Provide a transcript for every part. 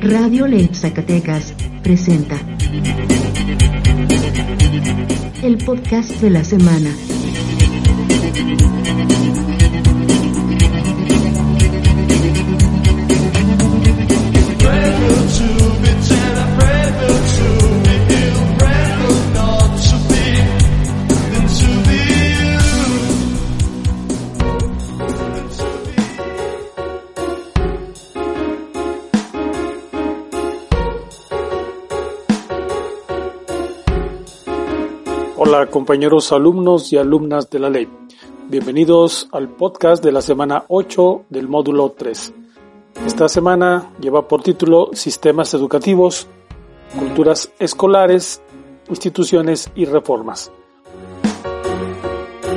Radio Late Zacatecas presenta el podcast de la semana. Compañeros alumnos y alumnas de la ley. Bienvenidos al podcast de la semana 8 del módulo 3. Esta semana lleva por título Sistemas educativos, culturas escolares, instituciones y reformas.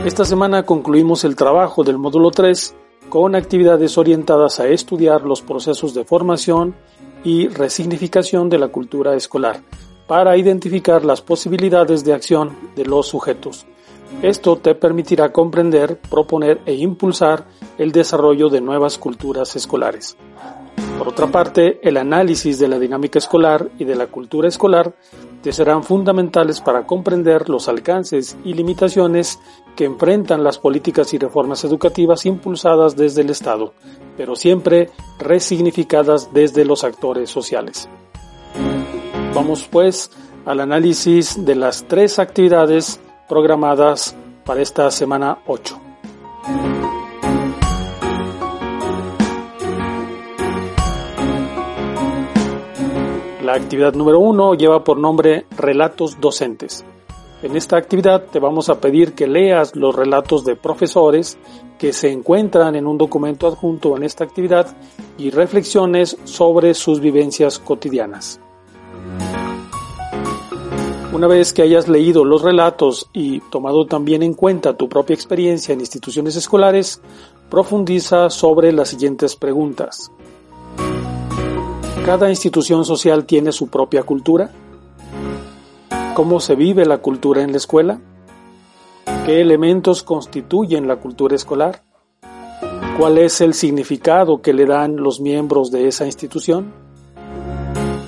Esta semana concluimos el trabajo del módulo 3 con actividades orientadas a estudiar los procesos de formación y resignificación de la cultura escolar para identificar las posibilidades de acción de los sujetos. Esto te permitirá comprender, proponer e impulsar el desarrollo de nuevas culturas escolares. Por otra parte, el análisis de la dinámica escolar y de la cultura escolar te serán fundamentales para comprender los alcances y limitaciones que enfrentan las políticas y reformas educativas impulsadas desde el Estado, pero siempre resignificadas desde los actores sociales. Vamos pues al análisis de las tres actividades programadas para esta semana 8. La actividad número 1 lleva por nombre Relatos Docentes. En esta actividad te vamos a pedir que leas los relatos de profesores que se encuentran en un documento adjunto en esta actividad y reflexiones sobre sus vivencias cotidianas. Una vez que hayas leído los relatos y tomado también en cuenta tu propia experiencia en instituciones escolares, profundiza sobre las siguientes preguntas. ¿Cada institución social tiene su propia cultura? ¿Cómo se vive la cultura en la escuela? ¿Qué elementos constituyen la cultura escolar? ¿Cuál es el significado que le dan los miembros de esa institución?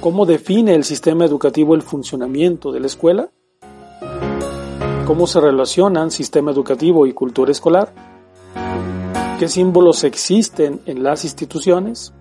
¿Cómo define el sistema educativo el funcionamiento de la escuela? ¿Cómo se relacionan sistema educativo y cultura escolar? ¿Qué símbolos existen en las instituciones?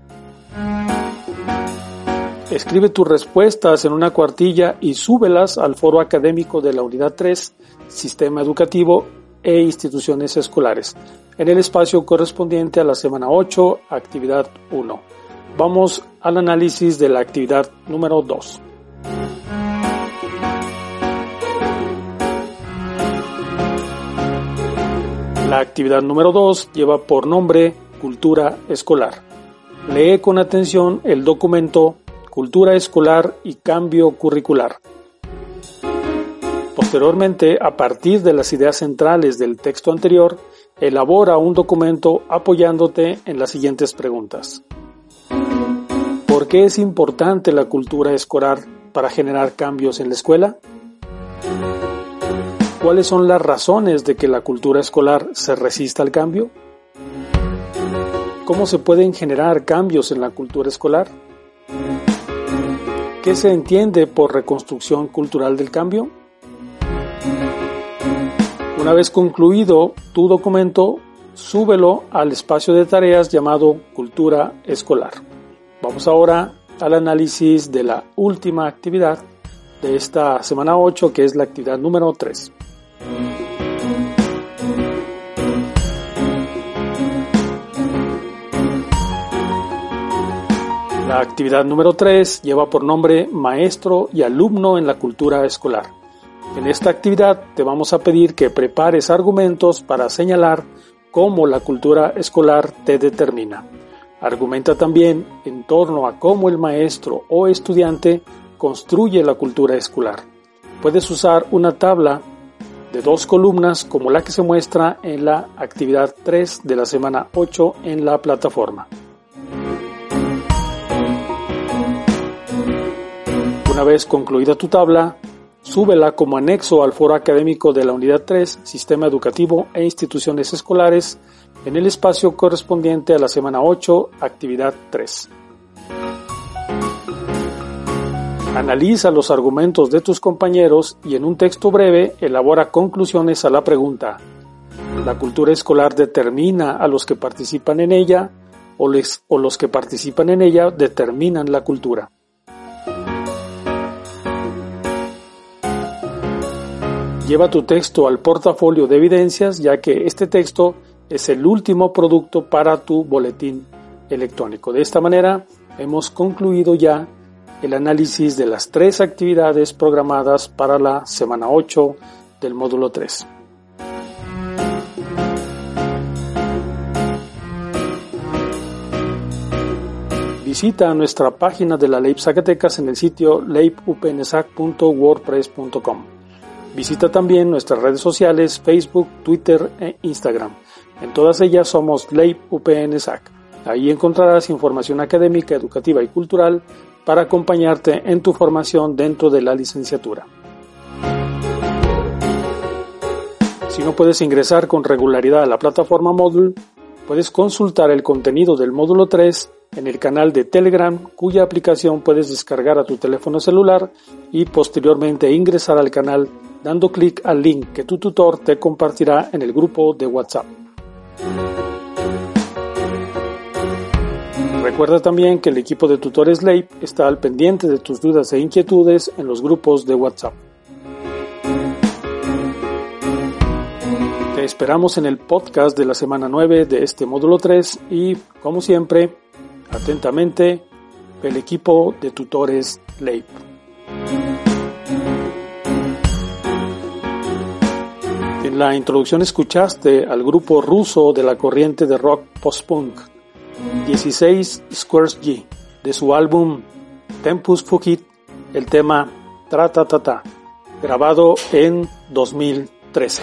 Escribe tus respuestas en una cuartilla y súbelas al foro académico de la Unidad 3, Sistema Educativo e Instituciones Escolares, en el espacio correspondiente a la semana 8, actividad 1. Vamos al análisis de la actividad número 2. La actividad número 2 lleva por nombre Cultura Escolar. Lee con atención el documento Cultura Escolar y Cambio Curricular. Posteriormente, a partir de las ideas centrales del texto anterior, elabora un documento apoyándote en las siguientes preguntas. ¿Por qué es importante la cultura escolar para generar cambios en la escuela? ¿Cuáles son las razones de que la cultura escolar se resista al cambio? ¿Cómo se pueden generar cambios en la cultura escolar? ¿Qué se entiende por reconstrucción cultural del cambio? Una vez concluido tu documento, súbelo al espacio de tareas llamado Cultura Escolar. Vamos ahora al análisis de la última actividad de esta semana 8, que es la actividad número 3. La actividad número 3 lleva por nombre Maestro y alumno en la cultura escolar. En esta actividad te vamos a pedir que prepares argumentos para señalar cómo la cultura escolar te determina. Argumenta también en torno a cómo el maestro o estudiante construye la cultura escolar. Puedes usar una tabla de dos columnas como la que se muestra en la actividad 3 de la semana 8 en la plataforma. Una vez concluida tu tabla, súbela como anexo al foro académico de la unidad 3, Sistema Educativo e Instituciones Escolares, en el espacio correspondiente a la semana 8, actividad 3. Analiza los argumentos de tus compañeros y en un texto breve elabora conclusiones a la pregunta. ¿La cultura escolar determina a los que participan en ella o, o los que participan en ella determinan la cultura? Lleva tu texto al portafolio de evidencias ya que este texto es el último producto para tu boletín electrónico. De esta manera hemos concluido ya el análisis de las tres actividades programadas para la semana 8 del módulo 3. Visita nuestra página de la LEIP Zacatecas en el sitio leipupensac.wordpress.com. Visita también nuestras redes sociales Facebook, Twitter e Instagram. En todas ellas somos LEIP UPNSAC. Ahí encontrarás información académica, educativa y cultural para acompañarte en tu formación dentro de la licenciatura. Si no puedes ingresar con regularidad a la plataforma Moodle, puedes consultar el contenido del módulo 3 en el canal de Telegram, cuya aplicación puedes descargar a tu teléfono celular y posteriormente ingresar al canal dando clic al link que tu tutor te compartirá en el grupo de WhatsApp. Recuerda también que el equipo de tutores LEIP está al pendiente de tus dudas e inquietudes en los grupos de WhatsApp. Te esperamos en el podcast de la semana 9 de este módulo 3 y, como siempre, atentamente, el equipo de tutores LEIP. En la introducción escuchaste al grupo ruso de la corriente de rock post-punk 16 Squares G de su álbum Tempus Fugit el tema Trata Tata, grabado en 2013.